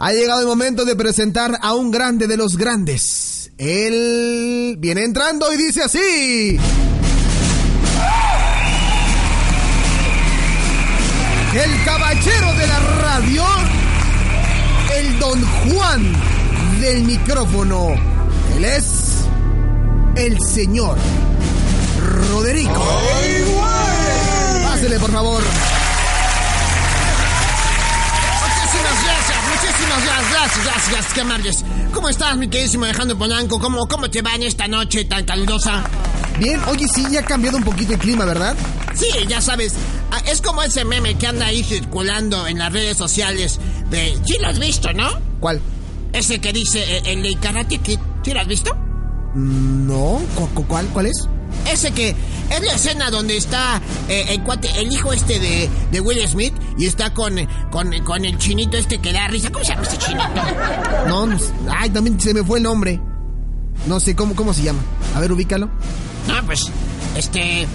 Ha llegado el momento de presentar a un grande de los grandes. Él viene entrando y dice así. El caballero de la radio, el don Juan del micrófono. Él es el señor Roderico. Pásele, por favor. Gracias, gracias, gracias, qué amables. ¿Cómo estás, mi queridísimo Alejandro Polanco? ¿Cómo, ¿Cómo te va en esta noche tan calurosa? Bien, oye, sí, ya ha cambiado un poquito el clima, ¿verdad? Sí, ya sabes, ah, es como ese meme que anda ahí circulando en las redes sociales de... Sí lo has visto, ¿no? ¿Cuál? Ese que dice eh, el de Karate Kid. ¿Sí lo has visto? No, ¿cu- cu- ¿cuál? ¿Cuál es? Ese que es la escena donde está eh, el cuate, el hijo este de, de Will Smith y está con, con, con el chinito este que da risa. ¿Cómo se llama este chinito? No. Ay, también se me fue el nombre. No sé cómo, cómo se llama. A ver, ubícalo. No, pues, este...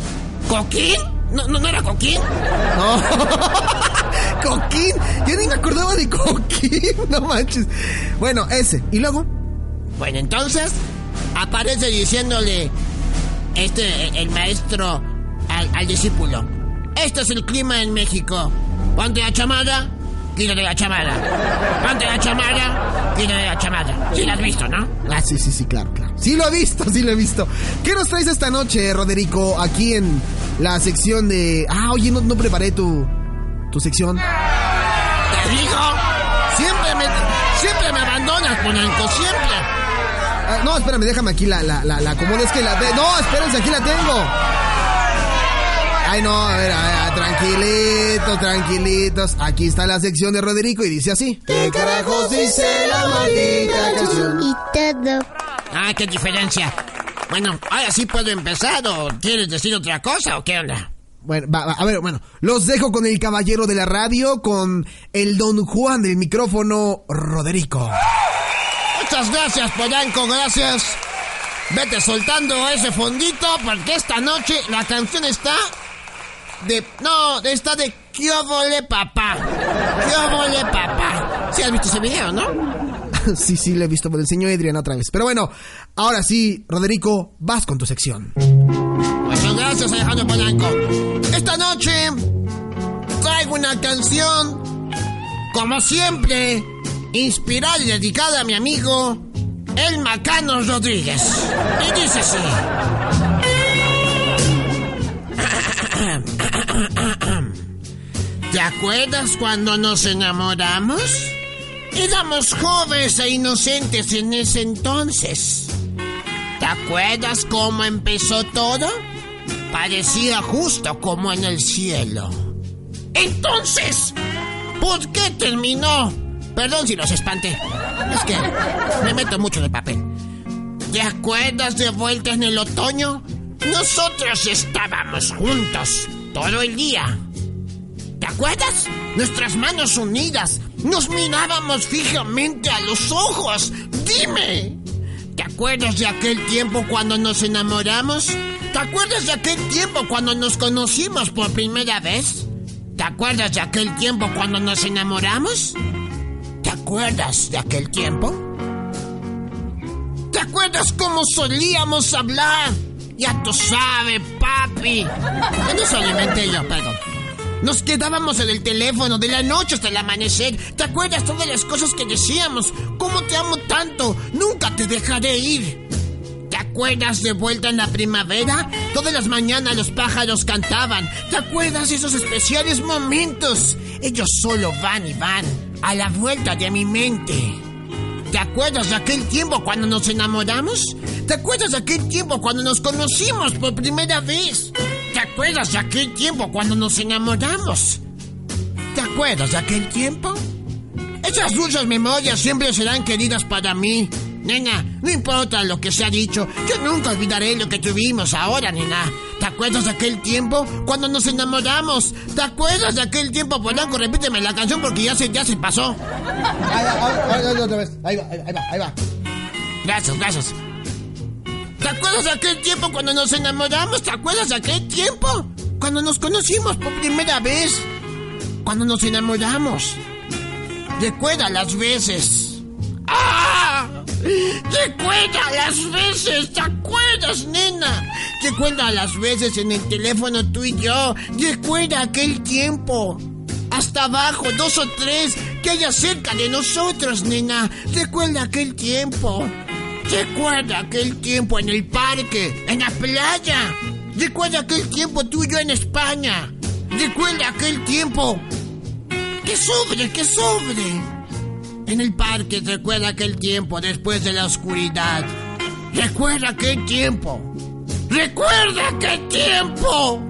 ¿Coquín? ¿No, no, no era Coquín? No. Coquín. Yo ni me acordaba de Coquín. No manches. Bueno, ese. ¿Y luego? Bueno, entonces aparece diciéndole este el maestro al, al discípulo. Este es el clima en México. Ponte la chamada, quítate la chamada. Ponte la chamada, quítate la chamada. Sí la has visto, ¿no? Ah, sí, sí, sí, claro, claro. Sí lo he visto, sí lo he visto. ¿Qué nos traes esta noche, Roderico? Aquí en la sección de... Ah, oye, no, no preparé tu... Tu sección. Te digo, siempre me, siempre me abandonas, Polanco, siempre. Ah, no, espérame, déjame aquí la, la, la, la acomodo. Es que la... de- No, espérense, aquí la tengo. Ay, no, a ver, a ver, tranquilitos, tranquilitos. Aquí está la sección de Roderico y dice así. ¿Qué carajos dice la maldita canción? y todo. Ah, qué diferencia. Bueno, ahora sí puedo empezar o quieres decir otra cosa o qué onda. Bueno, va, va, a ver, bueno, los dejo con el caballero de la radio, con el don Juan del micrófono, Roderico. Muchas gracias, Polanco, gracias. Vete soltando ese fondito porque esta noche la canción está de... No, está de Kiobole Papá. Kiobole Papá. Sí has visto ese video, ¿no? sí, sí, lo he visto, me lo enseñó Adrián otra vez. Pero bueno, ahora sí, Roderico, vas con tu sección. Muchas gracias, Alejandro Polanco. Esta noche traigo una canción, como siempre, inspirada y dedicada a mi amigo, el Macano Rodríguez. Y dice así. ¿Te acuerdas cuando nos enamoramos? Éramos jóvenes e inocentes en ese entonces. ¿Te acuerdas cómo empezó todo? Parecía justo como en el cielo. Entonces, ¿por qué terminó? Perdón si los espanté. Es que me meto mucho de papel. ¿Te acuerdas de vuelta en el otoño? Nosotros estábamos juntos todo el día. ¿Te acuerdas? Nuestras manos unidas. Nos mirábamos fijamente a los ojos. Dime. ¿Te acuerdas de aquel tiempo cuando nos enamoramos? ¿Te acuerdas de aquel tiempo cuando nos conocimos por primera vez? ¿Te acuerdas de aquel tiempo cuando nos enamoramos? ¿Te acuerdas de aquel tiempo? ¿Te acuerdas cómo solíamos hablar? Ya tú sabes, papi. No inventé yo, perdón. Nos quedábamos en el teléfono de la noche hasta el amanecer. ¿Te acuerdas todas las cosas que decíamos? ¿Cómo te amo tanto? Nunca te dejaré ir. ¿Te acuerdas de vuelta en la primavera? Todas las mañanas los pájaros cantaban. ¿Te acuerdas esos especiales momentos? Ellos solo van y van a la vuelta de mi mente. ¿Te acuerdas de aquel tiempo cuando nos enamoramos? ¿Te acuerdas de aquel tiempo cuando nos conocimos por primera vez? ¿Te acuerdas de aquel tiempo cuando nos enamoramos? ¿Te acuerdas de aquel tiempo? Esas dulces memorias siempre serán queridas para mí. Nena, no importa lo que se ha dicho, yo nunca olvidaré lo que tuvimos ahora, nena. ¿Te acuerdas de aquel tiempo cuando nos enamoramos? ¿Te acuerdas de aquel tiempo, Polanco? Repíteme la canción porque ya se, ya se pasó. Ahí va, ahí va, otra vez. Ahí va, ahí va, ahí va. Gracias, gracias. ¿Te acuerdas de aquel tiempo cuando nos enamoramos? ¿Te acuerdas de aquel tiempo? Cuando nos conocimos por primera vez. Cuando nos enamoramos. Recuerda las veces. ¡Ah! Recuerda las veces, ¿te acuerdas, nena? Recuerda las veces en el teléfono tú y yo. Recuerda aquel tiempo. Hasta abajo, dos o tres, que haya cerca de nosotros, nena. Recuerda aquel tiempo. Recuerda aquel tiempo en el parque, en la playa. Recuerda aquel tiempo tuyo en España. Recuerda aquel tiempo. Que sobre, que sobre. En el parque recuerda aquel tiempo después de la oscuridad. Recuerda aquel tiempo. Recuerda aquel tiempo.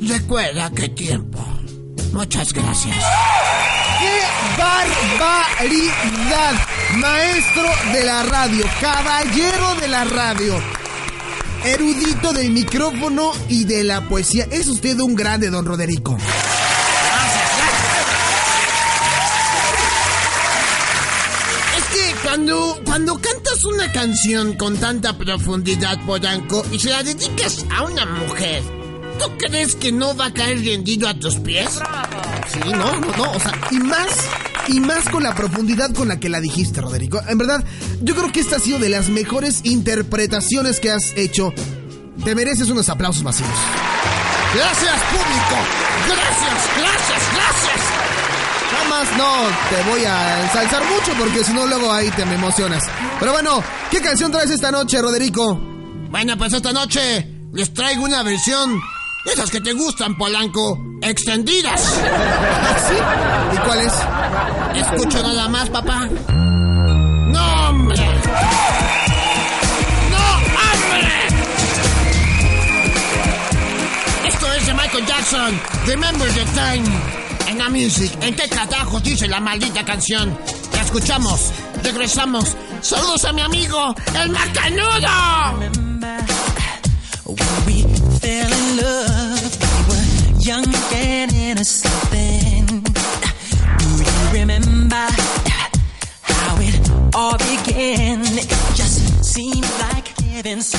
Recuerda aquel tiempo. Muchas gracias. ¡Qué barbaridad! Maestro de la radio, caballero de la radio, erudito del micrófono y de la poesía. Es usted un grande, don Roderico. Que cuando, cuando cantas una canción con tanta profundidad, Polanco, y se la dedicas a una mujer, ¿tú crees que no va a caer rendido a tus pies? Sí, no, no, no. O sea, y más, y más con la profundidad con la que la dijiste, Roderico. En verdad, yo creo que esta ha sido de las mejores interpretaciones que has hecho. Te mereces unos aplausos masivos. Gracias, público. Gracias, gracias, gracias. Más no te voy a ensalzar mucho porque si no luego ahí te me emocionas. Pero bueno, ¿qué canción traes esta noche, Roderico? Bueno, pues esta noche les traigo una versión de esas que te gustan, Polanco, extendidas. ¿Sí? ¿Y cuál es? Escucho nada más, papá. ¡No, hombre! ¡No, hombre! Esto es de Michael Jackson. Remember the time. En music. ¿En qué catajos dice la maldita canción? La escuchamos. Regresamos. Saludos a mi amigo, el Macanudo. All began? Just seemed like so